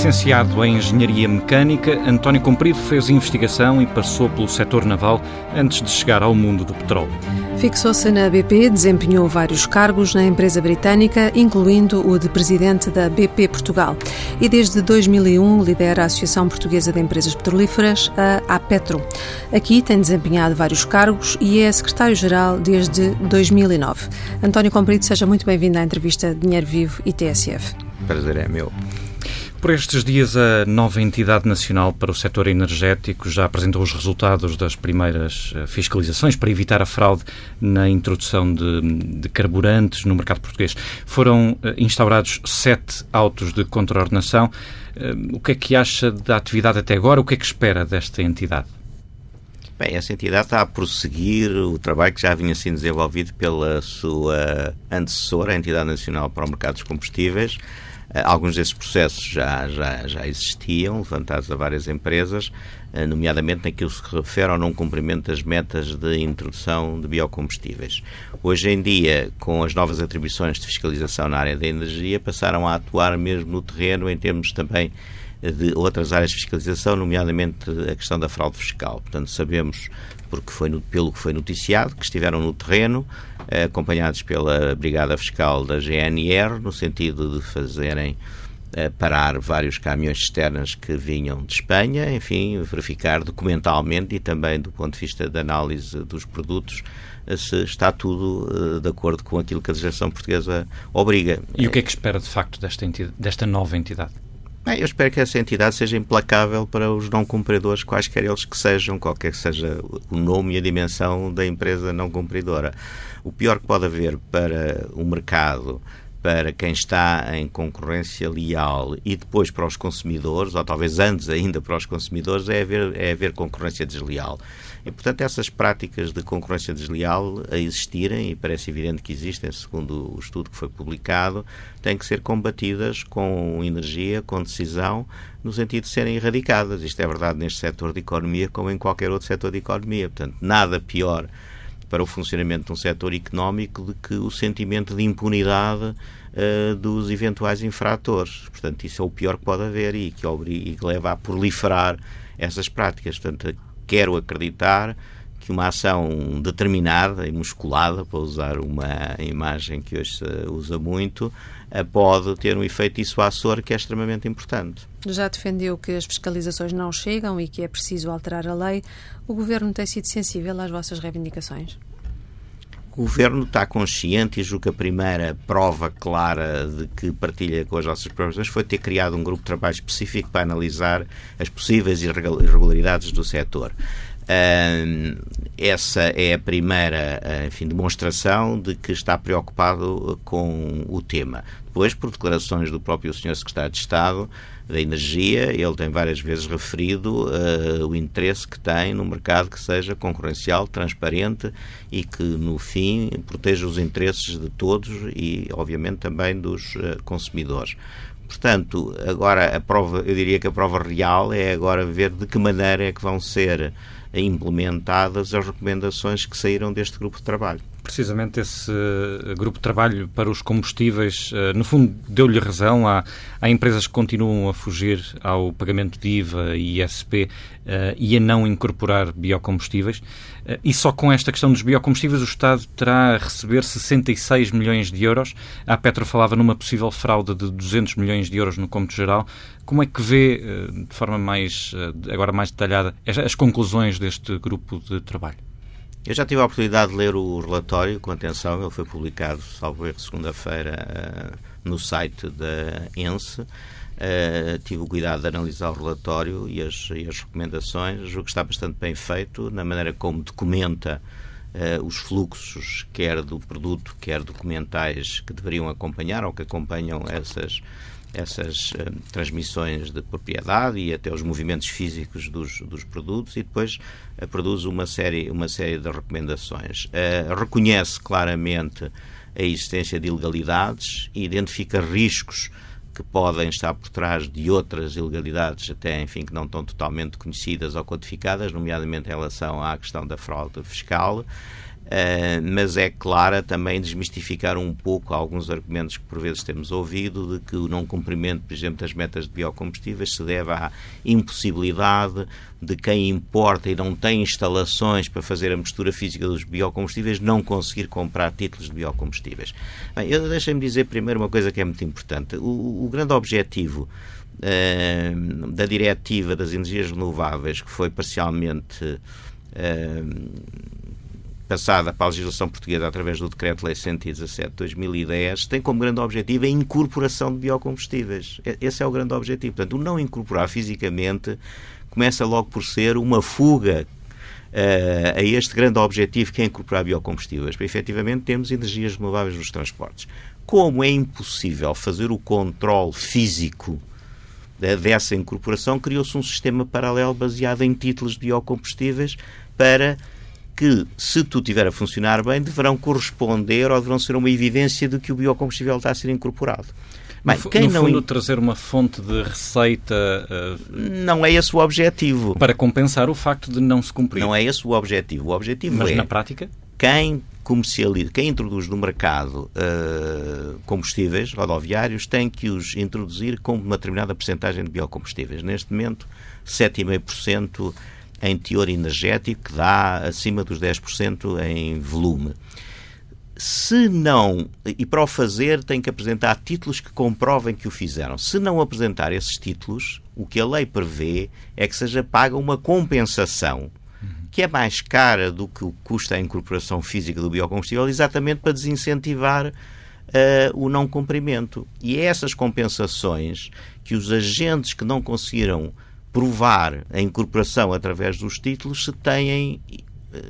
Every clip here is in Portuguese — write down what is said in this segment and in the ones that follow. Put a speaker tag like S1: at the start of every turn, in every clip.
S1: Licenciado em Engenharia Mecânica, António Comprido fez investigação e passou pelo setor naval antes de chegar ao mundo do petróleo.
S2: Fixou-se na BP, desempenhou vários cargos na empresa britânica, incluindo o de presidente da BP Portugal. E desde 2001 lidera a Associação Portuguesa de Empresas Petrolíferas, a APETRO. Aqui tem desempenhado vários cargos e é secretário-geral desde 2009. António Comprido, seja muito bem-vindo à entrevista Dinheiro Vivo e TSF.
S3: Prazer é meu.
S1: Por estes dias, a nova entidade nacional para o setor energético já apresentou os resultados das primeiras eh, fiscalizações para evitar a fraude na introdução de, de carburantes no mercado português. Foram eh, instaurados sete autos de contraordenação. Eh, o que é que acha da atividade até agora? O que é que espera desta entidade?
S3: Bem, essa entidade está a prosseguir o trabalho que já vinha sendo desenvolvido pela sua antecessora, a Entidade Nacional para o Mercado dos Combustíveis, alguns desses processos já, já, já existiam, levantados a várias empresas, eh, nomeadamente naquilo que se refere ao não cumprimento das metas de introdução de biocombustíveis. Hoje em dia, com as novas atribuições de fiscalização na área da energia, passaram a atuar mesmo no terreno em termos também de outras áreas de fiscalização, nomeadamente a questão da fraude fiscal. Portanto, sabemos, porque foi pelo que foi noticiado, que estiveram no terreno, eh, acompanhados pela Brigada Fiscal da GNR, no sentido de fazerem eh, parar vários caminhões externas que vinham de Espanha, enfim, verificar documentalmente e também do ponto de vista da análise dos produtos eh, se está tudo de acordo com aquilo que a legislação portuguesa obriga.
S1: E o que é que espera de facto desta, desta nova entidade?
S3: Eu espero que essa entidade seja implacável para os não cumpridores, quaisquer eles que sejam, qualquer que seja o nome e a dimensão da empresa não cumpridora. O pior que pode haver para o mercado para quem está em concorrência leal e depois para os consumidores, ou talvez antes ainda para os consumidores, é haver, é haver concorrência desleal. E, portanto, essas práticas de concorrência desleal a existirem, e parece evidente que existem, segundo o estudo que foi publicado, têm que ser combatidas com energia, com decisão, no sentido de serem erradicadas. Isto é verdade neste setor de economia como em qualquer outro setor de economia. Portanto, nada pior para o funcionamento de um setor económico do que o sentimento de impunidade uh, dos eventuais infratores. Portanto, isso é o pior que pode haver e que, obriga, e que leva a proliferar essas práticas. Portanto, quero acreditar que uma ação determinada e musculada, para usar uma imagem que hoje se usa muito, eh, pode ter um efeito dissuasor que é extremamente importante.
S2: Já defendeu que as fiscalizações não chegam e que é preciso alterar a lei. O Governo tem sido sensível às vossas reivindicações?
S3: O Governo está consciente e julgo que a primeira prova clara de que partilha com as nossas preocupações foi ter criado um grupo de trabalho específico para analisar as possíveis irregularidades do setor. Essa é a primeira enfim, demonstração de que está preocupado com o tema. Depois, por declarações do próprio Sr. Secretário de Estado da Energia, ele tem várias vezes referido uh, o interesse que tem no mercado que seja concorrencial, transparente e que, no fim, proteja os interesses de todos e, obviamente, também dos uh, consumidores. Portanto, agora a prova, eu diria que a prova real é agora ver de que maneira é que vão ser implementadas as recomendações que saíram deste grupo de trabalho.
S1: Precisamente esse eh, grupo de trabalho para os combustíveis, eh, no fundo, deu-lhe razão. Há, há, empresas que continuam a fugir ao pagamento de IVA e ISP uh, e a não incorporar biocombustíveis. E só com esta questão dos biocombustíveis o Estado terá a receber 66 milhões de euros. A Petro falava numa possível fraude de 200 milhões de euros no cômputo geral. Como é que vê, de forma mais, agora mais detalhada, as conclusões deste grupo de trabalho?
S3: Eu já tive a oportunidade de ler o relatório com atenção, ele foi publicado, salvo erro, segunda-feira, no site da ENSE. Uh, tive o cuidado de analisar o relatório e as, e as recomendações. Julgo que está bastante bem feito na maneira como documenta uh, os fluxos, quer do produto, quer documentais que deveriam acompanhar ou que acompanham essas, essas uh, transmissões de propriedade e até os movimentos físicos dos, dos produtos e depois uh, produz uma série, uma série de recomendações. Uh, reconhece claramente a existência de ilegalidades e identifica riscos que podem estar por trás de outras ilegalidades, até enfim, que não estão totalmente conhecidas ou codificadas, nomeadamente em relação à questão da fraude fiscal. Uh, mas é clara também desmistificar um pouco alguns argumentos que por vezes temos ouvido de que o não cumprimento, por exemplo, das metas de biocombustíveis se deve à impossibilidade de quem importa e não tem instalações para fazer a mistura física dos biocombustíveis não conseguir comprar títulos de biocombustíveis. Bem, eu deixem-me dizer primeiro uma coisa que é muito importante. O, o grande objetivo uh, da diretiva das energias renováveis, que foi parcialmente uh, passada para a legislação portuguesa através do Decreto-Lei 117 de 2010, tem como grande objetivo a incorporação de biocombustíveis. Esse é o grande objetivo. Portanto, o não incorporar fisicamente começa logo por ser uma fuga uh, a este grande objetivo que é incorporar biocombustíveis. Para efetivamente termos energias renováveis nos transportes. Como é impossível fazer o controle físico dessa incorporação, criou-se um sistema paralelo baseado em títulos de biocombustíveis para que, se tudo estiver a funcionar bem, deverão corresponder ou deverão ser uma evidência de que o biocombustível está a ser incorporado.
S1: Bem, no, quem no não fundo, trazer uma fonte de receita...
S3: Uh, não é esse o objetivo.
S1: Para compensar o facto de não se cumprir.
S3: Não é esse o objetivo. O objetivo
S1: Mas
S3: é...
S1: na prática?
S3: Quem comercializa, quem introduz no mercado uh, combustíveis rodoviários tem que os introduzir com uma determinada porcentagem de biocombustíveis. Neste momento, 7,5% em teor energético, que dá acima dos 10% em volume. Se não, e para o fazer tem que apresentar títulos que comprovem que o fizeram. Se não apresentar esses títulos, o que a lei prevê é que seja paga uma compensação que é mais cara do que o custa a incorporação física do biocombustível, exatamente para desincentivar uh, o não cumprimento. E é essas compensações que os agentes que não conseguiram provar a incorporação através dos títulos se têm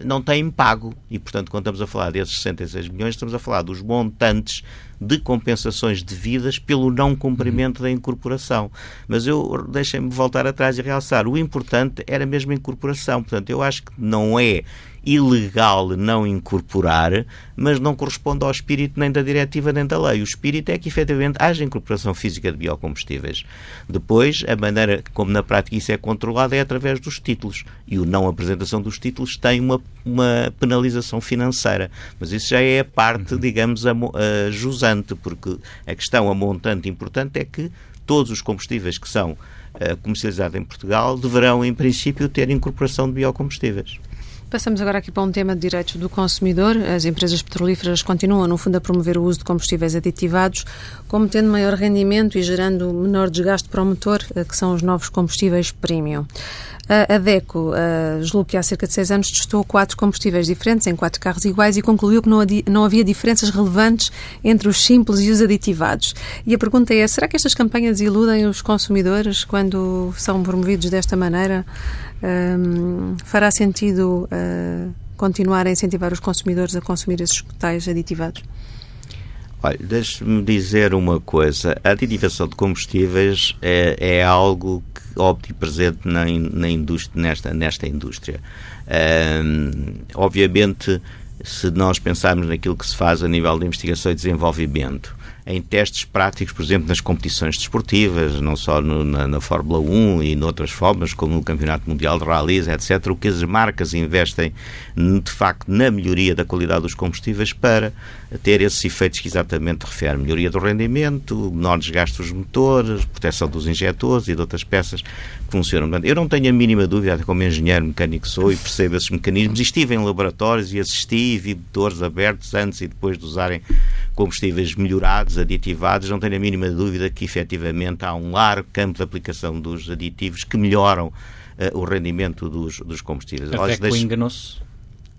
S3: não têm pago. E, portanto, quando estamos a falar desses 66 milhões, estamos a falar dos montantes de compensações devidas pelo não cumprimento uhum. da incorporação. Mas eu deixem-me voltar atrás e realçar. O importante era mesmo a incorporação. Portanto, eu acho que não é ilegal não incorporar, mas não corresponde ao espírito nem da diretiva nem da lei. O espírito é que, efetivamente, haja incorporação física de biocombustíveis. Depois, a maneira como na prática isso é controlado é através dos títulos. E o não apresentação dos títulos tem uma, uma penalização financeira. Mas isso já é a parte, uhum. digamos, a, a jusante, porque a questão, a montante importante é que todos os combustíveis que são uh, comercializados em Portugal deverão, em princípio, ter incorporação de biocombustíveis.
S2: Passamos agora aqui para um tema de direitos do consumidor. As empresas petrolíferas continuam, no fundo, a promover o uso de combustíveis aditivados, como tendo maior rendimento e gerando menor desgaste para o motor, eh, que são os novos combustíveis premium. A DECO, julgo que há cerca de seis anos, testou quatro combustíveis diferentes em quatro carros iguais e concluiu que não havia diferenças relevantes entre os simples e os aditivados. E a pergunta é: será que estas campanhas iludem os consumidores quando são promovidos desta maneira? Um, fará sentido uh, continuar a incentivar os consumidores a consumir esses tais aditivados?
S3: Olha, deixe-me dizer uma coisa. A aditivação de combustíveis é, é algo que omnipresente na, na indústria, nesta, nesta indústria. Um, obviamente, se nós pensarmos naquilo que se faz a nível de investigação e desenvolvimento, em testes práticos, por exemplo, nas competições desportivas, não só no, na, na, Fórmula 1 e noutras formas, como no Campeonato Mundial de Rallys, etc., o que as marcas investem, de facto, na melhoria da qualidade dos combustíveis para ter esses efeitos que exatamente refere. Melhoria do rendimento, menor desgaste dos motores, proteção dos injetores e de outras peças que funcionam. Eu não tenho a mínima dúvida, como engenheiro mecânico sou e percebo esses mecanismos, estive em laboratórios e assisti e vi motores abertos antes e depois de usarem combustíveis melhorados, aditivados, não tenho a mínima dúvida que efetivamente há um largo campo de aplicação dos aditivos que melhoram uh, o rendimento dos, dos combustíveis.
S1: A DECO enganou-se?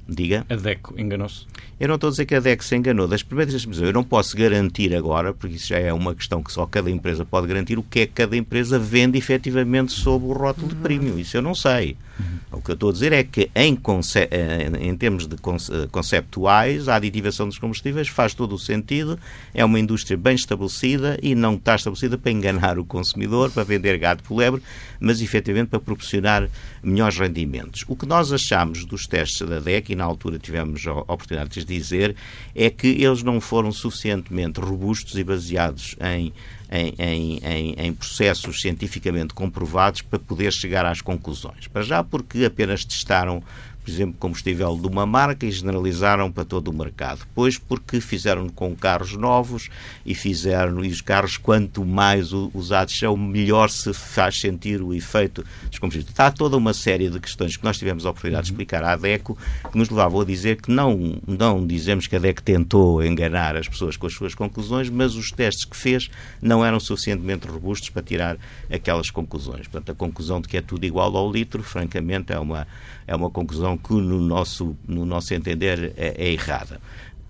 S3: Diga.
S1: A DECO enganou-se?
S3: Eu não estou a dizer que a DECO se enganou. Das primeiras eu não posso garantir agora, porque isso já é uma questão que só cada empresa pode garantir, o que é que cada empresa vende efetivamente sob o rótulo de premium. Isso eu não sei. O que eu estou a dizer é que, em, conce em termos de conceptuais, a aditivação dos combustíveis faz todo o sentido, é uma indústria bem estabelecida e não está estabelecida para enganar o consumidor, para vender gado por lebre, mas efetivamente para proporcionar melhores rendimentos. O que nós achamos dos testes da DEC, e na altura tivemos a oportunidade de dizer, é que eles não foram suficientemente robustos e baseados em em, em, em, processos cientificamente comprovados para poder chegar às conclusões. Para já, porque apenas testaram por exemplo, combustível de uma marca e generalizaram para todo o mercado. Depois, porque fizeram com carros novos e fizeram, e os carros, quanto mais usados são, melhor se faz sentir o efeito dos combustíveis. Está toda uma série de questões que nós tivemos a oportunidade de explicar à DECO que nos levavam a dizer que não, não dizemos que a DECO tentou enganar as pessoas com as suas conclusões, mas os testes que fez não eram suficientemente robustos para tirar aquelas conclusões. Portanto, a conclusão de que é tudo igual ao litro, francamente, é uma é uma conclusão que, no nosso, no nosso entender, é, é errada.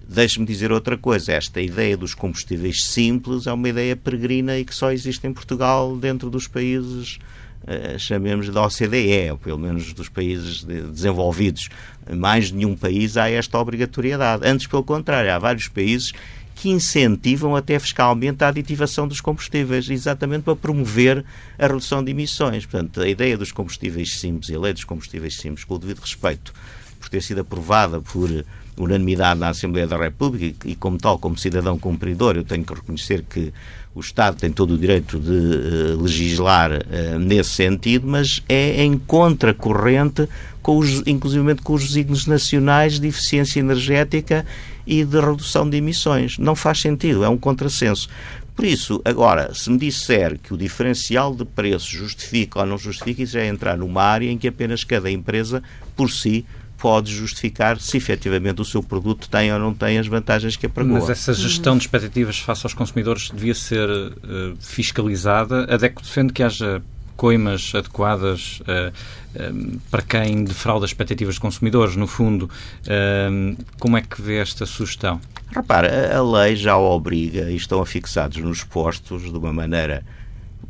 S3: Deixe-me dizer outra coisa. Esta ideia dos combustíveis simples é uma ideia peregrina e que só existe em Portugal dentro dos países, uh, chamemos da OCDE, ou pelo menos dos países de, desenvolvidos. Mais nenhum país há esta obrigatoriedade. Antes, pelo contrário, há vários países que incentivam até fiscalmente a aditivação dos combustíveis, exatamente para promover a redução de emissões. Portanto, a ideia dos combustíveis simples e a lei dos combustíveis simples, com o devido respeito, por ter sido aprovada por unanimidade na Assembleia da República e, como tal, como cidadão cumpridor, eu tenho que reconhecer que o Estado tem todo o direito de uh, legislar uh, nesse sentido, mas é em contracorrente, com os, inclusive com os desígnios nacionais de eficiência energética e de redução de emissões. Não faz sentido, é um contrassenso. Por isso, agora, se me disser que o diferencial de preços justifica ou não justifica, isso é entrar numa área em que apenas cada empresa, por si, pode justificar se efetivamente o seu produto tem ou não tem as vantagens que apregoa.
S1: Mas essa gestão de expectativas face aos consumidores devia ser uh, fiscalizada. A DECO defende que haja coimas adequadas uh, uh, para quem defrauda as expectativas de consumidores. No fundo, uh, como é que vê esta sugestão?
S3: Repara, a lei já obriga e estão afixados nos postos de uma maneira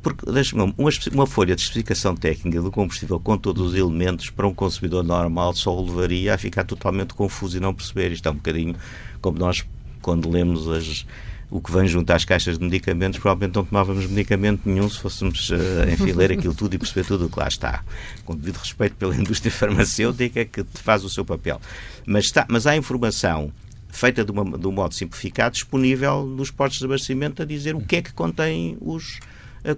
S3: porque, uma, uma, folha de especificação técnica do combustível com todos os elementos para um consumidor normal só o levaria a ficar totalmente confuso e não perceber. Isto é um bocadinho como nós, quando lemos as, o que vem junto às caixas de medicamentos, provavelmente não tomávamos medicamento nenhum se fôssemos uh, aquilo tudo e perceber tudo o que lá está. Com devido respeito pela indústria farmacêutica que faz o seu papel. Mas, está, mas há informação feita de, uma, de um modo simplificado disponível nos postos de abastecimento a dizer o que é que contém os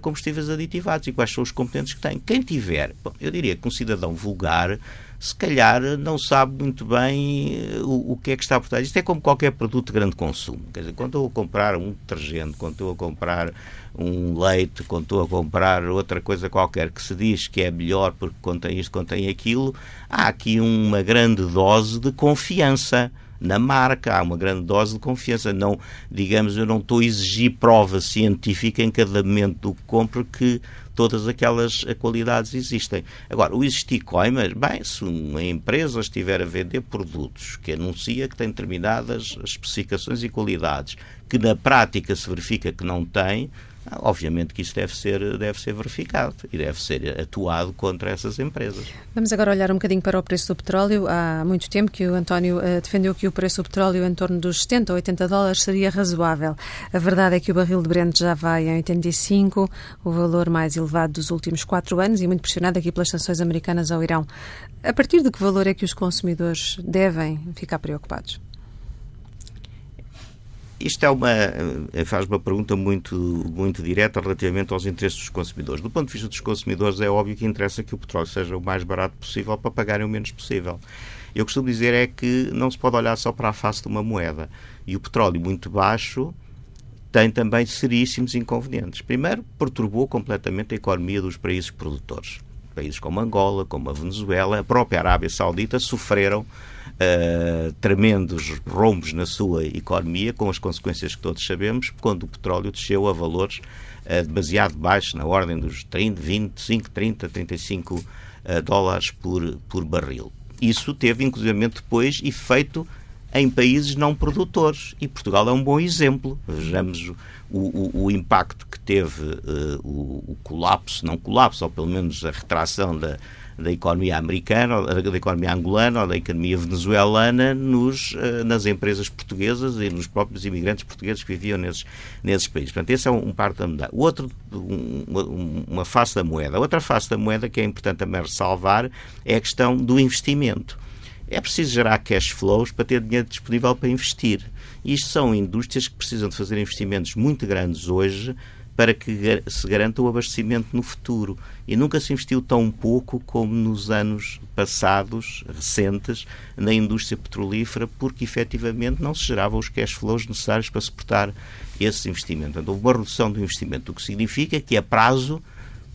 S3: combustíveis aditivados e quais são os componentes que têm. Quem tiver, bom, eu diria que um cidadão vulgar se calhar não sabe muito bem eh, o, o, que é que está por trás. Isto é como qualquer produto de grande consumo. Quer dizer, quando estou a comprar um detergente, quando estou a comprar um leite, quando estou a comprar outra coisa qualquer que se diz que é melhor porque contém isto, contém aquilo, há aqui uma grande dose de confiança na marca, há uma grande dose de confiança. Não, digamos, eu não estou a exigir prova científica em cada momento do que compro que todas aquelas qualidades existem. Agora, o existir coimas, bem, se uma empresa estiver a vender produtos que anuncia que tem determinadas especificações e qualidades, que na prática se verifica que não tem, Obviamente que isso deve ser, deve ser verificado e deve ser atuado contra essas empresas.
S2: Vamos agora olhar um bocadinho para o preço do petróleo. Há muito tempo que o António uh, defendeu que o preço do petróleo em torno dos 70 ou 80 dólares seria razoável. A verdade é que o barril de Brent já vai em 85, o valor mais elevado dos últimos quatro anos e muito pressionado aqui pelas sanções americanas ao Irão. A partir de que valor é que os consumidores devem ficar preocupados?
S3: Isto é uma, eh, faz uma pergunta muito, muito direta relativamente aos interesses dos consumidores. Do ponto de vista dos consumidores, é óbvio que interessa que o petróleo seja o mais barato possível para pagarem o menos possível. Eu costumo dizer é que não se pode olhar só para a face de uma moeda. E o petróleo muito baixo tem também seríssimos inconvenientes. Primeiro, perturbou completamente a economia dos países produtores. Países como Angola, como a Venezuela, a própria Arábia Saudita sofreram uh, tremendos rombos na sua economia, com as consequências que todos sabemos, quando o petróleo desceu a valores uh, demasiado baixos, na ordem dos 30, 25, 30, 35 uh, dólares por, por barril. Isso teve, inclusive, depois efeito em países não produtores. E Portugal é um bom exemplo. Vejamos o, o, impacto que teve uh, o, o, colapso, não colapso, ou pelo menos a retração da, da economia americana, da economia angolana ou da economia venezuelana nos, nas empresas portuguesas e nos próprios imigrantes portugueses que viviam nesses, nesses países. Portanto, esse é um, um parte da moeda. O outro, um, uma, face da moeda. Outra face da moeda que é importante também ressalvar é a questão do investimento. É preciso gerar cash flows para ter dinheiro disponível para investir. E isto são indústrias que precisam de fazer investimentos muito grandes hoje para que se garanta o abastecimento no futuro. E nunca se investiu tão pouco como nos anos passados, recentes, na indústria petrolífera, porque efetivamente não se geravam os cash flows necessários para suportar esses investimentos. Então, houve uma redução do investimento, o que significa que a prazo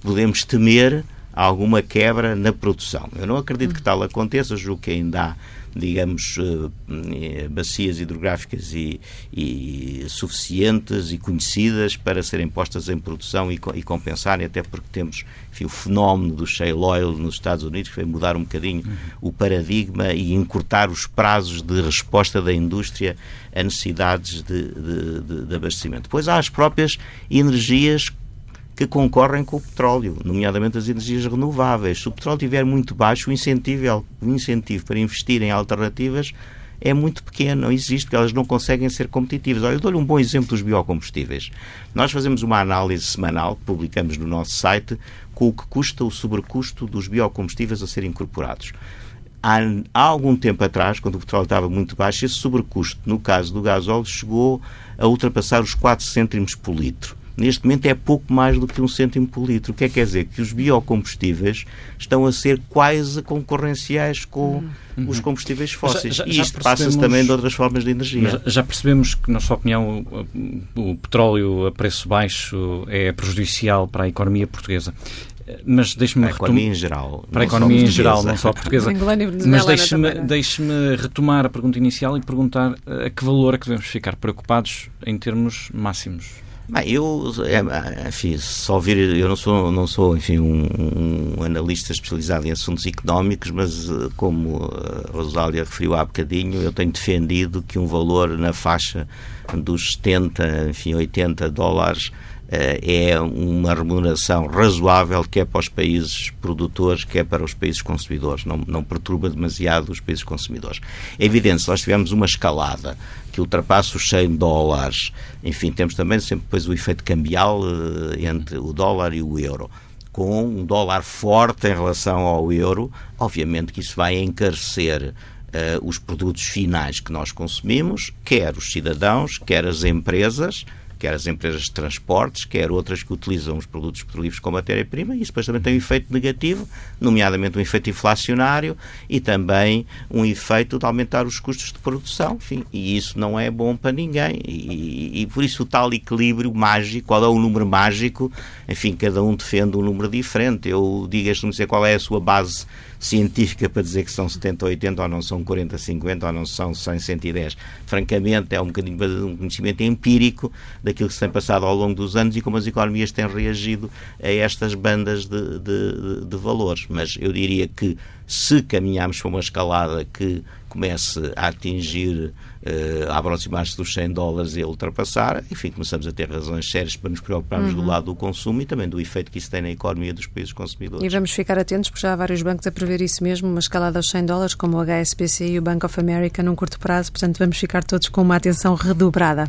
S3: podemos temer alguma quebra na produção. Eu não acredito que tal aconteça, julgo que ainda há digamos, eh, bacias hidrográficas e, e, suficientes e conhecidas para serem postas em produção e, e compensarem, até porque temos enfim, o fenómeno do shale oil nos Estados Unidos, que vai mudar um bocadinho uhum. o paradigma e encurtar os prazos de resposta da indústria a necessidades de, de, de, de abastecimento. Depois há as próprias energias que concorrem com o petróleo, nomeadamente as energias renováveis. Se o petróleo estiver muito baixo, o incentivo, o incentivo para investir em alternativas é muito pequeno, não existe, porque elas não conseguem ser competitivas. Olha, eu dou-lhe um bom exemplo dos biocombustíveis. Nós fazemos uma análise semanal, que publicamos no nosso site, com o que custa o sobrecusto dos biocombustíveis a serem incorporados. Há, há algum tempo atrás, quando o petróleo estava muito baixo, esse sobrecusto, no caso do gasóleo, chegou a ultrapassar os 4 cêntimos por litro neste momento é pouco mais do que um cêntimo por litro. O que é que quer dizer? Que os biocombustíveis estão a ser quase concorrenciais com uhum. os combustíveis fósseis. Já, já, e isto passa-se também de outras formas de energia.
S1: já percebemos que, na sua opinião, o, o petróleo a preço baixo é prejudicial para a economia portuguesa mas deixe-me
S3: para a economia em geral
S1: para a economia em geral não só portuguesa mas deixe-me deixe retomar a pergunta inicial e perguntar a que valor é que devemos ficar preocupados em termos máximos
S3: Bem, eu, é, enfim, só ouvir, eu não sou, não sou enfim, um, um, analista especializado em assuntos económicos, mas eh, como a Rosália referiu há bocadinho, eu tenho defendido que um valor na faixa dos 70, enfim, 80 dólares eh, é uma remuneração razoável, quer para os países produtores, quer para os países consumidores. Não, não perturba demasiado os países consumidores. É evidente, se nós tivermos uma escalada que ultrapassa os 100 dólares, enfim, temos também sempre depois o efeito cambial eh, entre o dólar e o euro. Com um dólar forte em relação ao euro, obviamente que isso vai encarecer Uh, os produtos finais que nós consumimos, quer os cidadãos, quer as empresas, quer as empresas de transportes, quer outras que utilizam os produtos petrolíferos como matéria-prima, e isso depois também tem um efeito negativo, nomeadamente um efeito inflacionário e também um efeito de aumentar os custos de produção, enfim, e isso não é bom para ninguém. E, e, e por isso o tal equilíbrio mágico, qual é o número mágico, enfim, cada um defende um número diferente. Eu digo este não sei qual é a sua base científica para dizer que são 70 ou 80 ou não são 40, 50 ou não são 100, 110. Francamente, é um bocadinho um conhecimento empírico daquilo que se tem passado ao longo dos anos e como as economias têm reagido a estas bandas de, de, de valores. Mas eu diria que se caminharmos para uma escalada que comece a atingir, a aproximar-se dos 100 dólares e a ultrapassar, enfim, começamos a ter razões sérias para nos preocuparmos uhum. do lado do consumo e também do efeito que isso tem na economia dos países consumidores.
S2: E vamos ficar atentos, porque já há vários bancos a prever isso mesmo, uma escalada aos 100 dólares, como o HSBC e o Bank of America, num curto prazo, portanto vamos ficar todos com uma atenção redobrada.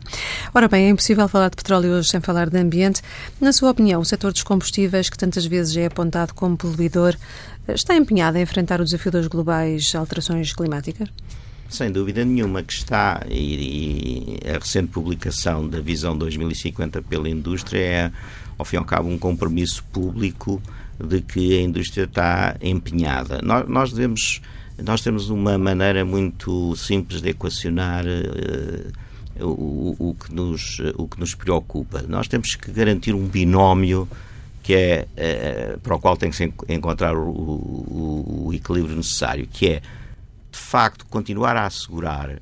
S2: Ora bem, é impossível falar de petróleo hoje sem falar de ambiente. Na sua opinião, o setor dos combustíveis, que tantas vezes é apontado como poluidor, está empenhado em enfrentar o desafio das globais alterações climáticas?
S3: Sem dúvida nenhuma que está, e, e, a recente publicação da Visão 2050 pela indústria é, ao fim e ao cabo, um compromisso público de que a indústria está empenhada. Nós, nós devemos, nós temos uma maneira muito simples de equacionar uh, o, o, que nos, o que nos preocupa. Nós temos que garantir um binómio que é uh, para o qual tem que se encontrar o, o, o, equilíbrio necessário, que é de facto continuar a assegurar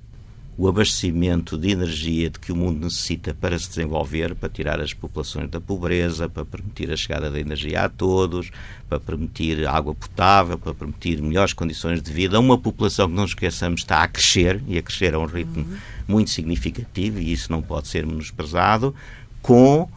S3: o abastecimento de energia de que o mundo necessita para se desenvolver, para tirar as populações da pobreza, para permitir a chegada da energia a todos, para permitir água potável, para permitir melhores condições de vida a uma população que não esqueçamos está a crescer e a crescer a um ritmo uhum. muito significativo e isso não pode ser menosprezado com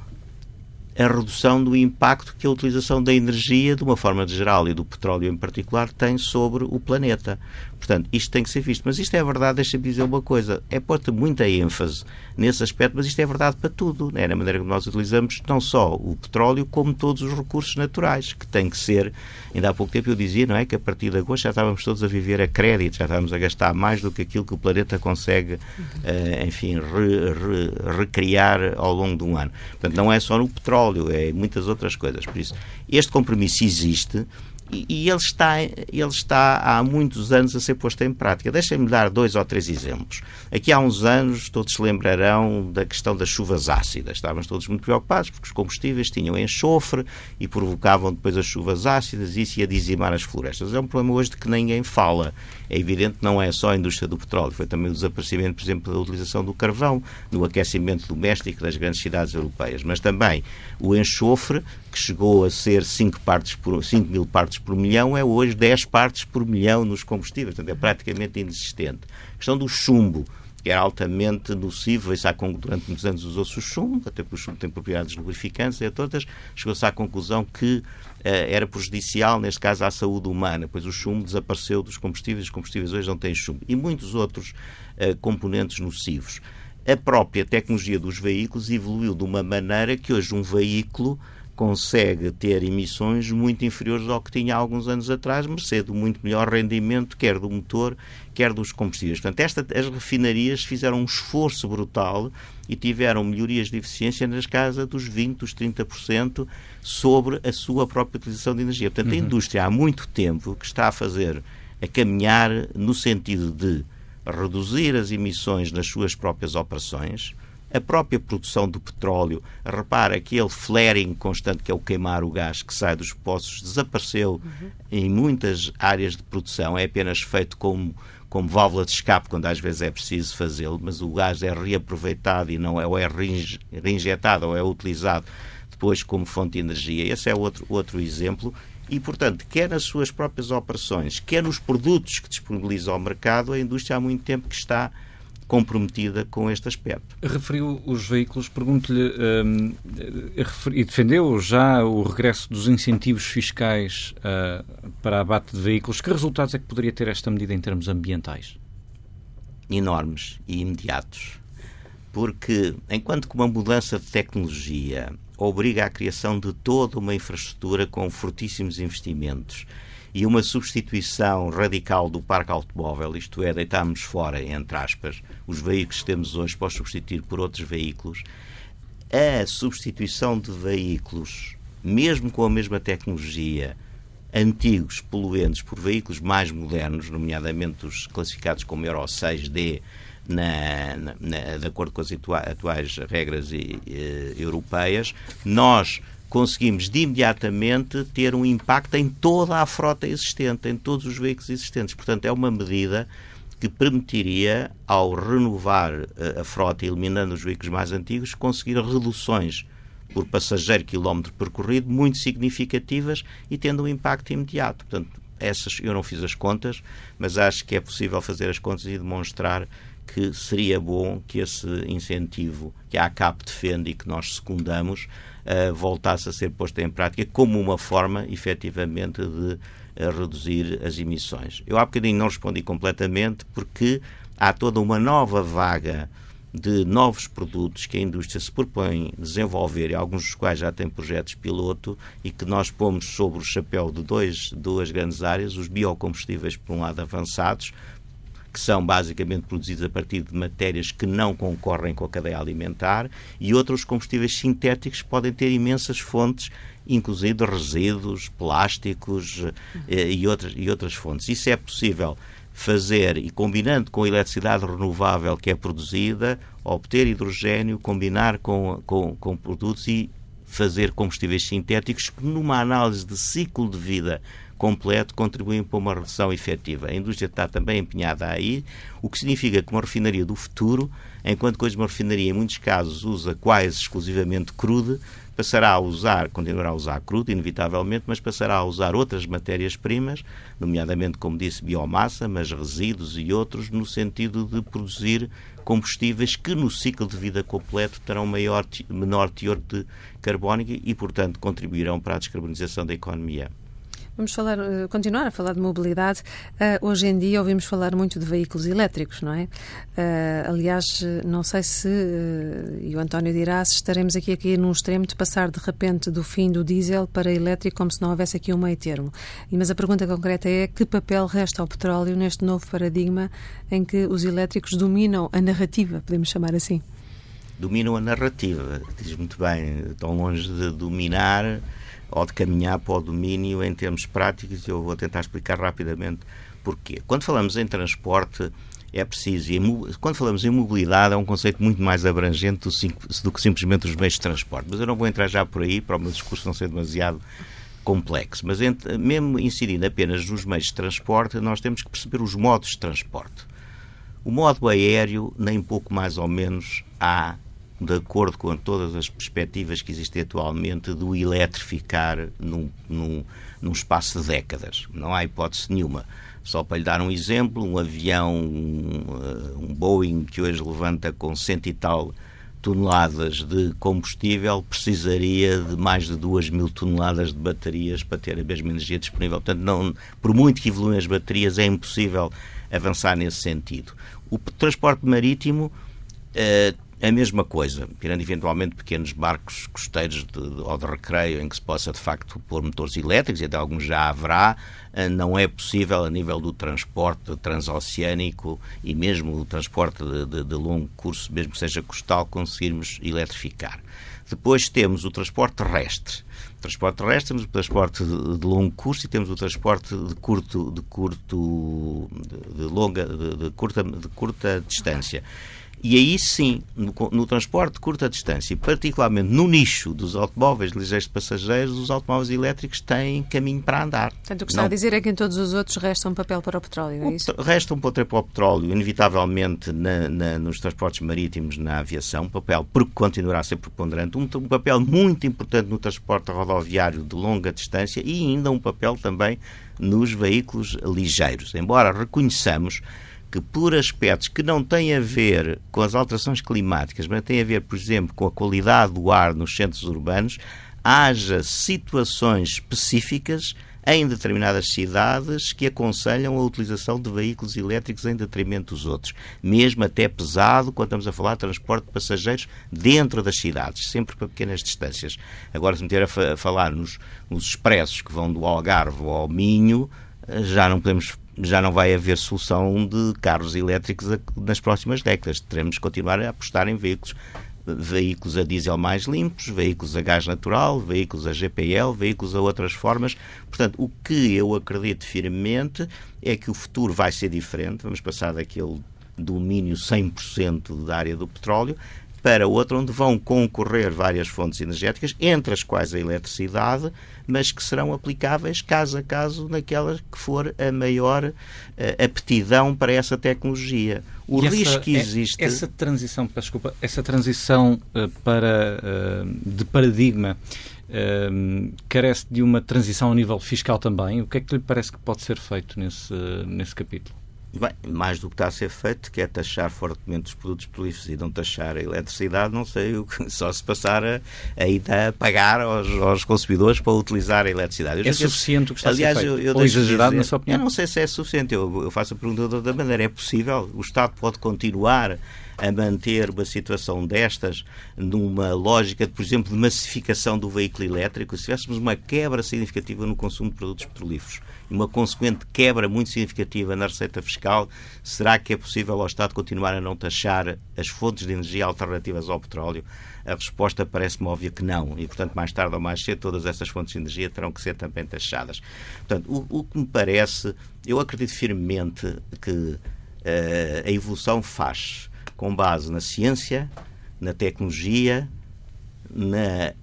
S3: a redução do impacto que a utilização da energia, de uma forma geral, e do petróleo em particular, tem sobre o planeta. Portanto, isto tem que ser visto. Mas isto é verdade, deixa-me dizer uma coisa. É posta muita ênfase nesse aspecto, mas isto é verdade para tudo. É na maneira que nós utilizamos não só o petróleo, como todos os recursos naturais, que tem que ser. Ainda há pouco tempo eu dizia, não é? Que a partir de agosto já estávamos todos a viver a crédito, já estávamos a gastar mais do que aquilo que o planeta consegue, uh, enfim, re, re, recriar ao longo de um ano. Portanto, não é só no petróleo, é muitas outras coisas. Por isso, este compromisso existe e, ele, está, ele está há muitos anos a ser posto em prática. Deixem-me dar dois ou três exemplos. Aqui há uns anos, todos se lembrarão da questão das chuvas ácidas. Estávamos todos muito preocupados porque os combustíveis tinham enxofre e provocavam depois as chuvas ácidas e isso ia dizimar as florestas. É um problema hoje de que ninguém fala. É evidente que não é só a indústria do petróleo, foi também o desaparecimento, por exemplo, da utilização do carvão no aquecimento doméstico das grandes cidades europeias, mas também o enxofre, que chegou a ser 5, partes por, 5 mil partes por milhão, é hoje 10 partes por milhão nos combustíveis, portanto é praticamente inexistente. A questão do chumbo, que era altamente nocivo, isso durante muitos anos usou-se o chumbo, até porque o chumbo tem propriedades lubrificantes, e a todas, chegou-se à conclusão que uh, era prejudicial, neste caso, à saúde humana, pois o chumbo desapareceu dos combustíveis, os combustíveis hoje não têm chumbo, e muitos outros uh, componentes nocivos. A própria tecnologia dos veículos evoluiu de uma maneira que hoje um veículo consegue ter emissões muito inferiores ao que tinha há alguns anos atrás, mercê do muito melhor rendimento, quer do motor, quer dos combustíveis. Portanto, esta, as refinarias fizeram um esforço brutal e tiveram melhorias de eficiência nas casas dos 20%, dos 30% sobre a sua própria utilização de energia. Portanto, uhum. a indústria há muito tempo que está a fazer, a caminhar no sentido de reduzir as emissões nas suas próprias operações, a própria produção do petróleo, repara que aquele flaring constante, que é o queimar o gás que sai dos poços, desapareceu uhum. em muitas áreas de produção, é apenas feito como, como válvula de escape, quando às vezes é preciso fazê-lo, mas o gás é reaproveitado e não é, ou é reinjetado ou é utilizado depois como fonte de energia. Esse é outro, outro exemplo. E, portanto, quer nas suas próprias operações, quer nos produtos que disponibiliza ao mercado, a indústria há muito tempo que está comprometida com este aspecto.
S1: Referiu os veículos, pergunto-lhe, um, e defendeu já o regresso dos incentivos fiscais uh, para abate de veículos. Que resultados é que poderia ter esta medida em termos ambientais?
S3: Enormes e imediatos. Porque, enquanto que uma mudança de tecnologia obriga à criação de toda uma infraestrutura com fortíssimos investimentos e uma substituição radical do parque automóvel, isto é, deitarmos fora, entre aspas, os veículos que temos hoje para substituir por outros veículos, a substituição de veículos, mesmo com a mesma tecnologia, antigos, poluentes, por veículos mais modernos, nomeadamente os classificados como Euro 6D, na, na, de acordo com as atuais regras e, e, europeias, nós conseguimos de imediatamente ter um impacto em toda a frota existente, em todos os veículos existentes. Portanto, é uma medida que permitiria, ao renovar eh, a frota, eliminando os veículos mais antigos, conseguir reduções por passageiro quilómetro percorrido muito significativas e tendo um impacto imediato. Portanto, essas eu não fiz as contas, mas acho que é possível fazer as contas e demonstrar que seria bom que esse incentivo que a ACAP defende e que nós secundamos voltasse a ser posto em prática como uma forma, efetivamente, de uh, reduzir as emissões. Eu há bocadinho não respondi completamente porque há toda uma nova vaga de novos produtos que a indústria se propõe desenvolver, e alguns dos quais já têm projetos piloto, e que nós pomos sobre o chapéu de dois, duas grandes áreas, os biocombustíveis, por um lado, avançados, que são basicamente produzidos a partir de matérias que não concorrem com a cadeia alimentar, e outros combustíveis sintéticos podem ter imensas fontes, inclusive resíduos, plásticos eh, e, outras, e outras fontes. Isso é possível fazer e combinando com a eletricidade renovável que é produzida, obter hidrogênio, combinar com, com, com produtos e fazer combustíveis sintéticos que, numa análise de ciclo de vida completo contribuem para uma redução efetiva. A indústria está também empenhada aí, o que significa que uma refinaria do futuro, enquanto que hoje uma refinaria em muitos casos usa quase exclusivamente crude, passará a usar, continuará a usar crudo, inevitavelmente, mas passará a usar outras matérias-primas, nomeadamente, como disse, biomassa, mas resíduos e outros, no sentido de produzir combustíveis que no ciclo de vida completo terão maior, menor teor de carbónico e, portanto, contribuirão para a descarbonização da economia.
S2: Vamos falar, eh, continuar a falar de mobilidade. Uh, hoje em dia ouvimos falar muito de veículos elétricos, não é? Uh, aliás, não sei se, uh, e o António dirá, se estaremos aqui, aqui num extremo de passar de repente do fim do diesel para elétrico como se não houvesse aqui um meio termo. Mas a pergunta concreta é que papel resta ao petróleo neste novo paradigma em que os elétricos dominam a narrativa, podemos chamar assim?
S3: Dominam a narrativa, diz muito bem, estão longe de dominar ou de caminhar para o domínio em termos práticos, e eu vou tentar explicar rapidamente porquê. Quando falamos em transporte, é preciso. Quando falamos em mobilidade, é um conceito muito mais abrangente do, que simplesmente os meios de transporte. Mas eu não vou entrar já por aí, para o meu discurso não ser demasiado complexo. Mas mesmo incidindo apenas nos meios de transporte, nós temos que perceber os modos de transporte. O modo aéreo, nem pouco mais ou menos, há de acordo com todas as perspectivas que existem atualmente, do eletrificar num, num, num espaço de décadas. Não há hipótese nenhuma. Só para lhe dar um exemplo, um avião, um, uh, um Boeing que hoje levanta com cento e tal toneladas de combustível precisaria de mais de duas mil toneladas de baterias para ter a mesma energia disponível. Portanto, não, por muito que evoluem as baterias, é impossível avançar nesse sentido. O transporte marítimo uh, a mesma coisa, tirando eventualmente pequenos barcos costeiros de, de, ou de recreio em que se possa de facto pôr motores elétricos, e até alguns já haverá, eh, não é possível a nível do transporte transoceânico e mesmo o transporte de, de, de longo curso, mesmo que seja costal, conseguirmos eletrificar. Depois temos o transporte terrestre. O transporte terrestre, temos o transporte de, longo curso e temos o transporte de curto, de curto, de, longa, de, curta, de curta distância. E aí sim, no, no, transporte de curta distância, e particularmente no nicho dos automóveis ligeiros de passageiros, os automóveis elétricos têm caminho para andar.
S2: Portanto, o que está Não... a dizer é que em todos os outros resta um papel para o petróleo, é isso?
S3: Resta um papel para o petróleo, inevitavelmente na, na, nos transportes marítimos, na aviação, um papel porque continuará a ser preponderante, um, um papel muito importante no transporte rodoviário de longa distância e ainda um papel também nos veículos ligeiros. Embora reconheçamos que por aspectos que não têm a ver com as alterações climáticas, mas têm a ver, por exemplo, com a qualidade do ar nos centros urbanos, haja situações específicas em determinadas cidades que aconselham a utilização de veículos elétricos em detrimento dos outros, mesmo até pesado quando estamos a falar de transporte de passageiros dentro das cidades, sempre para pequenas distâncias. Agora, se meter a, falar nos, nos expressos que vão do Algarve ao Minho, eh, já não podemos já não vai haver solução de carros elétricos nas próximas décadas. Teremos que continuar a apostar em veículos veículos a diesel mais limpos, veículos a gás natural, veículos a GPL, veículos a outras formas. Portanto, o que eu acredito firmemente é que o futuro vai ser diferente. Vamos passar daquele domínio 100% da área do petróleo para outra onde vão concorrer várias fontes energéticas, entre as quais a eletricidade, mas que serão aplicáveis caso a caso naquela que for a maior uh, aptidão para essa tecnologia.
S1: O e risco essa, que é, existe. Essa transição, desculpa, essa transição uh, para, uh, de paradigma carece de uma transição ao nível fiscal também. O que é que lhe parece que pode ser feito nesse, nesse capítulo?
S3: Bem, mais do que está a ser feito, que é taxar fortemente os produtos petrolíferos e não taxar a eletricidade, não sei, só se passar a, a, a pagar aos, aos, consumidores para utilizar a eletricidade.
S1: Eu é suficiente o que está aliás, a ser feito? Eu, eu Ou exagerado, dizer, na sua opinião?
S3: Eu não sei se é suficiente. Eu, eu faço a pergunta de outra maneira. É possível? O Estado pode continuar a manter uma situação destas numa lógica, por exemplo, de massificação do veículo elétrico, se tivéssemos uma quebra significativa no consumo de produtos petrolíferos e uma consequente quebra muito significativa na receita fiscal, será que é possível ao Estado continuar a não taxar as fontes de energia alternativas ao petróleo? A resposta parece-me óbvia que não. E, portanto, mais tarde ou mais cedo, todas essas fontes de energia terão que ser também taxadas. Portanto, o, o que me parece, eu acredito firmemente que uh, a evolução faz com base na ciência, na tecnologia, na,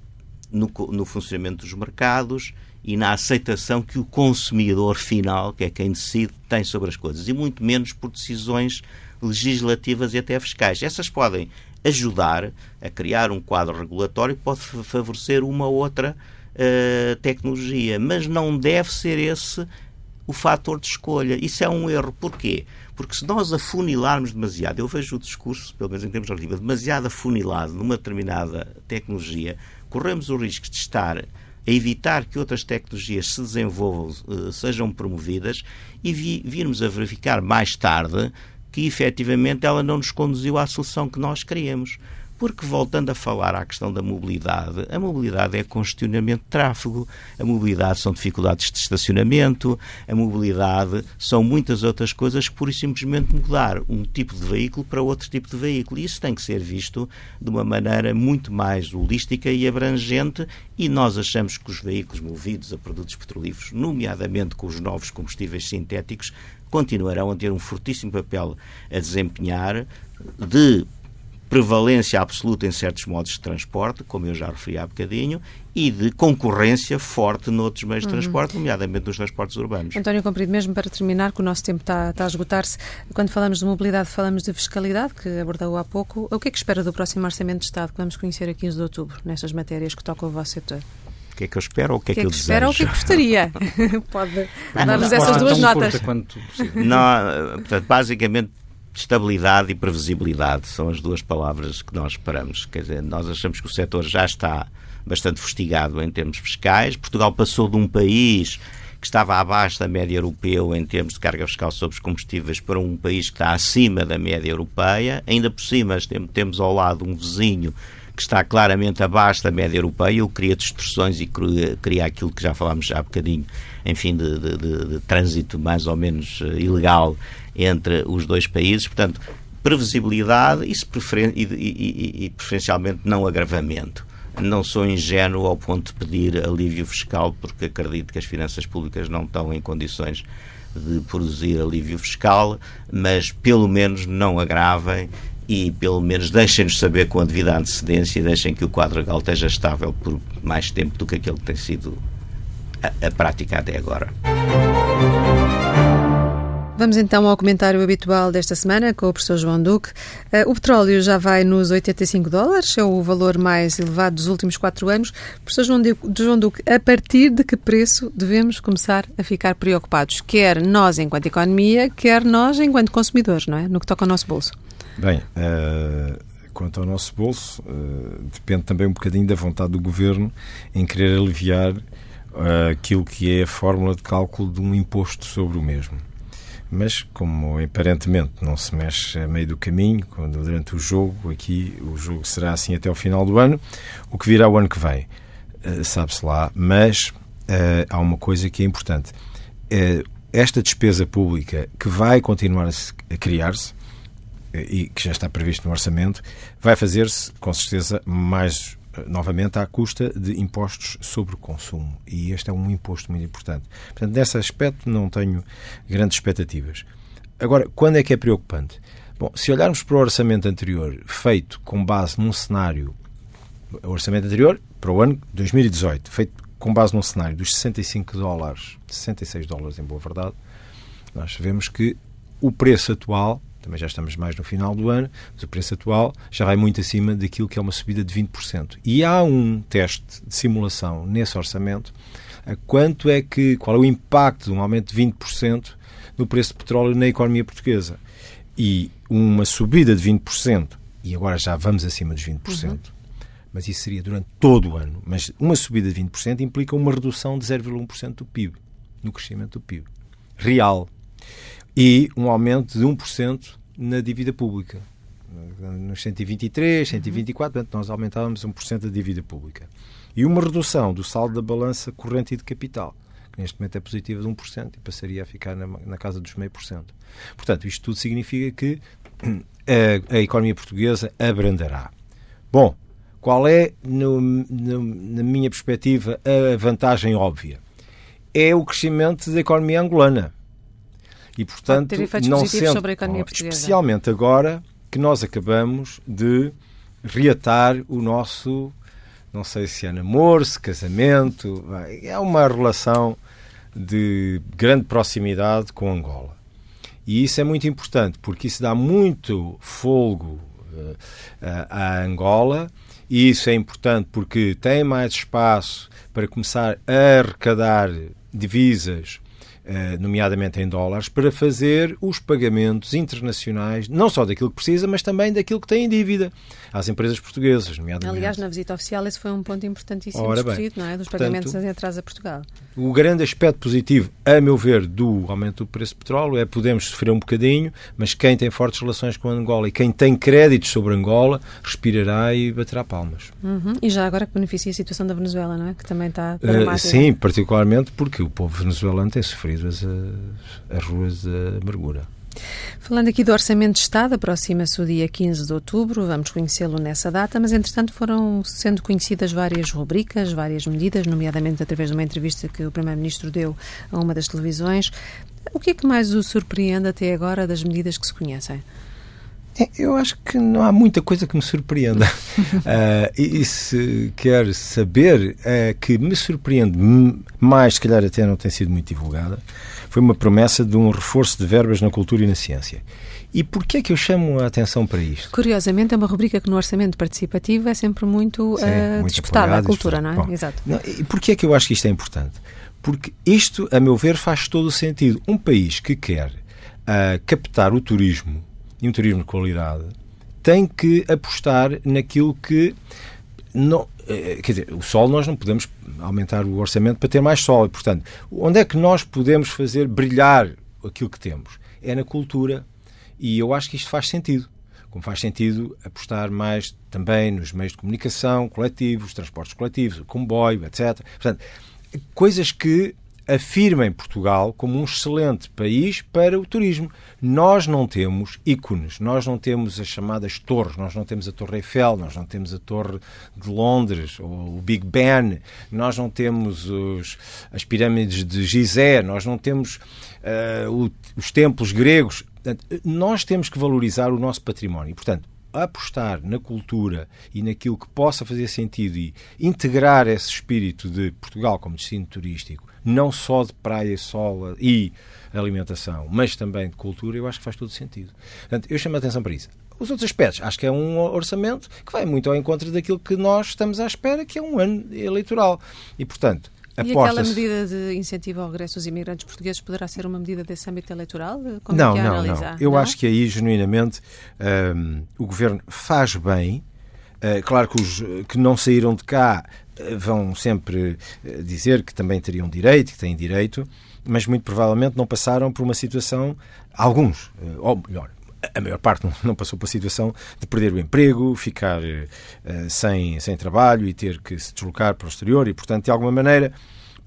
S3: no, no funcionamento dos mercados e na aceitação que o consumidor final, que é quem decide, tem sobre as coisas, e muito menos por decisões legislativas e até fiscais. Essas podem ajudar a criar um quadro regulatório que pode favorecer uma ou outra uh, tecnologia, mas não deve ser esse o fator de escolha. Isso é um erro. Porquê? Porque se nós afunilarmos demasiado, eu vejo o discurso, pelo menos em termos relativos, demasiado afunilado numa determinada tecnologia, corremos o risco de estar a evitar que outras tecnologias se desenvolvam, uh, sejam promovidas e vi, virmos a verificar mais tarde que efetivamente ela não nos conduziu à solução que nós queríamos. Porque, voltando a falar à questão da mobilidade, a mobilidade é congestionamento de tráfego, a mobilidade são dificuldades de estacionamento, a mobilidade são muitas outras coisas que, e simplesmente, mudar um tipo de veículo para outro tipo de veículo. Isso tem que ser visto de uma maneira muito mais holística e abrangente. E nós achamos que os veículos movidos a produtos petrolíferos, nomeadamente com os novos combustíveis sintéticos, continuarão a ter um fortíssimo papel a desempenhar de prevalência absoluta em certos modos de transporte, como eu já referi há bocadinho, e de concorrência forte noutros meios de uhum. transporte, nomeadamente nos transportes urbanos.
S2: António Comprido, mesmo para terminar, que o nosso tempo está, está a esgotar-se, quando falamos de mobilidade, falamos de fiscalidade, que abordou há pouco. O que é que espera do próximo Orçamento de Estado que vamos conhecer a 15 de outubro, nestas matérias que tocam o vosso setor?
S3: O que é que eu espero ou o que é que, é
S2: que eu espero
S3: desejo?
S2: ou o que é que gostaria? Pode dar-nos essas duas notas.
S3: Não, portanto, basicamente estabilidade e previsibilidade são as duas palavras que nós esperamos. Quer dizer, nós achamos que o setor já está bastante fustigado em termos fiscais. Portugal passou de um país que estava abaixo da média europeia em termos de carga fiscal sobre os combustíveis para um país que está acima da média europeia. Ainda por cima temos ao lado um vizinho que está claramente abaixo da média europeia, o cria distorções e cria aquilo que já falámos há bocadinho, enfim, de, de, de, de trânsito mais ou menos eh, ilegal entre os dois países. Portanto, previsibilidade e, preferen e, e, e, preferencialmente não agravamento. Não sou ingênuo ao ponto de pedir alívio fiscal, porque acredito que as finanças públicas não estão em condições de produzir alívio fiscal, mas pelo menos não agravem e pelo menos deixem-nos saber com a devida antecedência e deixem que o quadro legal esteja estável por mais tempo do que aquele que tem sido a, a prática até agora.
S2: Vamos então ao comentário habitual desta semana com o professor João Duque. Uh, o petróleo já vai nos 85 dólares, é o valor mais elevado dos últimos quatro anos. Professor João Duque, a partir de que preço devemos começar a ficar preocupados? Quer nós enquanto economia, quer nós enquanto consumidores, não é? No que toca ao nosso bolso.
S4: Bem, uh, quanto ao nosso bolso, uh, depende também um bocadinho da vontade do Governo em querer aliviar aquilo que é a fórmula de cálculo de um imposto sobre o mesmo mas como aparentemente não se mexe a meio do caminho, quando durante o jogo, aqui o jogo será assim até o final do ano, o que virá o ano que vem, uh, sabe-se lá, mas uh, há uma coisa que é importante. Uh, esta despesa pública que vai continuar a, a criar-se, e que já está previsto no orçamento, vai fazer-se, com certeza, mais novamente à custa de impostos sobre o consumo. E este é um imposto muito importante. Portanto, nesse aspecto não tenho grandes expectativas. Agora, quando é que é preocupante? Bom, se olharmos para o orçamento anterior, feito com base num cenário, o orçamento anterior para o ano 2018, feito com base num cenário dos 65 dólares, 66 dólares em boa verdade, nós vemos que o preço atual também já estamos mais no final do ano, mas o preço atual já vai muito acima daquilo que é uma subida de 20%. E há um teste de simulação nesse orçamento a quanto é que, qual é o impacto de um aumento de 20% no preço de petróleo na economia portuguesa. E uma subida de 20%, e agora já vamos acima dos 20%, uhum. mas isso seria durante todo o ano, mas uma subida de 20% implica uma redução de 0,1% do PIB, no crescimento do PIB. Real e um aumento de 1% na dívida pública. Nos 123, 124, portanto, nós aumentávamos 1% da dívida pública. E uma redução do saldo da balança corrente e de capital, que neste momento é positiva de 1% e passaria a ficar na, na casa dos meio por cento. Portanto, isto tudo significa que a, a economia portuguesa abrandará. Bom, qual é, no, no, na minha perspectiva, a vantagem óbvia? É o crescimento da economia angolana e, portanto, não sendo,
S2: sobre a economia portuguesa.
S4: especialmente agora que nós acabamos de reatar o nosso não sei se é namoro, se casamento. É uma relação de grande proximidade com Angola. E isso é muito importante, porque isso dá muito folgo uh, à Angola, e isso é importante porque tem mais espaço para começar a arrecadar divisas eh, nomeadamente em dólares, para fazer os pagamentos internacionais, não só daquilo que precisa, mas também daquilo que tem em dívida às empresas portuguesas, nomeadamente.
S2: Aliás, na visita oficial esse foi um ponto importantíssimo Ora discutido, bem, não é? Dos portanto, pagamentos em atraso a Portugal.
S4: O grande aspecto positivo, a meu ver, do aumento do preço do petróleo é podemos sofrer um bocadinho, mas quem tem fortes relações com Angola e quem tem créditos sobre Angola respirará e baterá palmas.
S2: Uhum. E já agora que beneficia a situação da Venezuela, não é? Que também está Uh,
S4: sim, particularmente porque o povo venezuelano tem sofrido as, as ruas da amargura.
S2: Falando aqui do Orçamento de Estado, aproxima-se o dia 15 de outubro, vamos conhecê-lo nessa data, mas entretanto foram sendo conhecidas várias rubricas, várias medidas, nomeadamente através de uma entrevista que o Primeiro-Ministro deu a uma das televisões. O que é que mais o surpreende até agora das medidas que se conhecem?
S4: É, eu acho que não há muita coisa que me surpreenda. uh, e, e, se quer saber, uh, que me surpreende mais, se calhar até não tem sido muito divulgada, foi uma promessa de um reforço de verbas na cultura e na ciência. E porquê é que eu chamo a atenção para isto?
S2: Curiosamente, é uma rubrica que no orçamento participativo é sempre muito, Sim, uh, muito disputada, a cultura, não é? Bom,
S4: Exato. Não, e porquê é que eu acho que isto é importante? Porque isto, a meu ver, faz todo o sentido. Um país que quer uh, captar o turismo e um turismo de qualidade, tem que apostar naquilo que não, eh, quer dizer, o sol nós não podemos aumentar o orçamento para ter mais sol e, portanto, onde é que nós podemos fazer brilhar aquilo que temos? É na cultura e eu acho que isto faz sentido. Como faz sentido apostar mais também nos meios de comunicação coletivos, transportes coletivos, o comboio, etc. Portanto, coisas que afirmem Portugal como um excelente país para o turismo. Nós não temos ícones, nós não temos as chamadas torres, nós não temos a Torre Eiffel, nós não temos a Torre de Londres ou o Big Ben, nós não temos os, as pirâmides de Gizé, nós não temos uh, o, os templos gregos. Nós temos que valorizar o nosso património. Portanto, apostar na cultura e naquilo que possa fazer sentido e integrar esse espírito de Portugal como destino turístico, não só de praia sol e alimentação, mas também de cultura, eu acho que faz todo sentido. Portanto, eu chamo a atenção para isso. Os outros aspectos, acho que é um orçamento que vai muito ao encontro daquilo que nós estamos à espera, que é um ano eleitoral. E, portanto,
S2: e aquela medida de incentivo ao regresso dos imigrantes portugueses poderá ser uma medida desse âmbito eleitoral?
S4: Como não, é que não, não. Eu não? acho que aí, genuinamente, um, o Governo faz bem. Uh, claro que os que não saíram de cá uh, vão sempre uh, dizer que também teriam direito, que têm direito, mas muito provavelmente não passaram por uma situação, alguns, ou melhor, a maior parte não passou por a situação de perder o emprego, ficar uh, sem, sem trabalho e ter que se deslocar para o exterior e, portanto, de alguma maneira,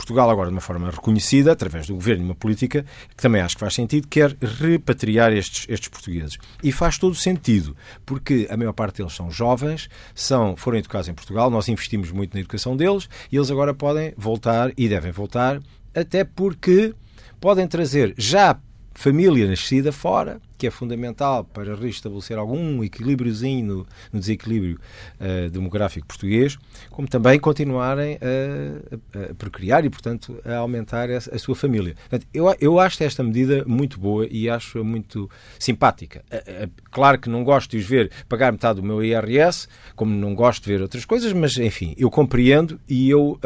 S4: Portugal agora de uma forma reconhecida, através do governo e uma política que também acho que faz sentido, quer repatriar estes, estes portugueses. E faz todo sentido, porque a maior parte deles são jovens, são, foram educados em Portugal, nós investimos muito na educação deles e eles agora podem voltar e devem voltar, até porque podem trazer já família nascida fora, que é fundamental para restabelecer algum equilíbriozinho no, no desequilíbrio uh, demográfico português, como também continuarem a, a, a procriar e, portanto, a aumentar a, a sua família. Portanto, eu, eu acho esta medida muito boa e acho muito simpática. Uh, uh, claro que não gosto de os ver pagar metade do meu IRS, como não gosto de ver outras coisas, mas, enfim, eu compreendo e eu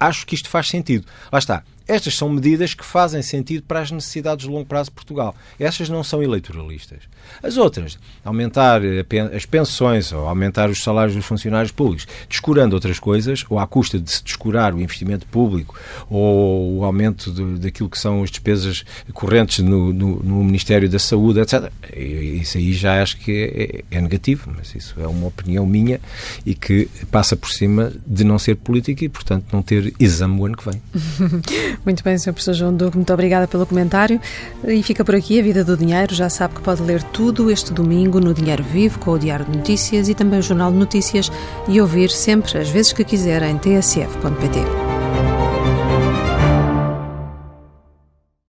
S4: acho que isto faz sentido. Lá está. Estas são medidas que fazem sentido para as necessidades de longo prazo de Portugal. Estas não são eleitoralistas. As outras, aumentar as pensões ou aumentar os salários dos funcionários públicos, descurando outras coisas, ou à custa de se descurar o investimento público ou o aumento de, daquilo que são as despesas correntes no, no, no Ministério da Saúde, etc. Isso aí já acho que é, é, negativo, mas isso é uma opinião minha e que passa por cima de não ser política e, portanto, não ter exame o ano que vem.
S2: Muito bem, Sr. Professor João Duque, muito obrigada pelo comentário. E fica por aqui a Vida do Dinheiro. Já sabe que pode ler tudo este domingo no Dinheiro Vivo, com o Diário de Notícias e também o Jornal de Notícias e ouvir sempre, às vezes que quiser, em tsf.pt.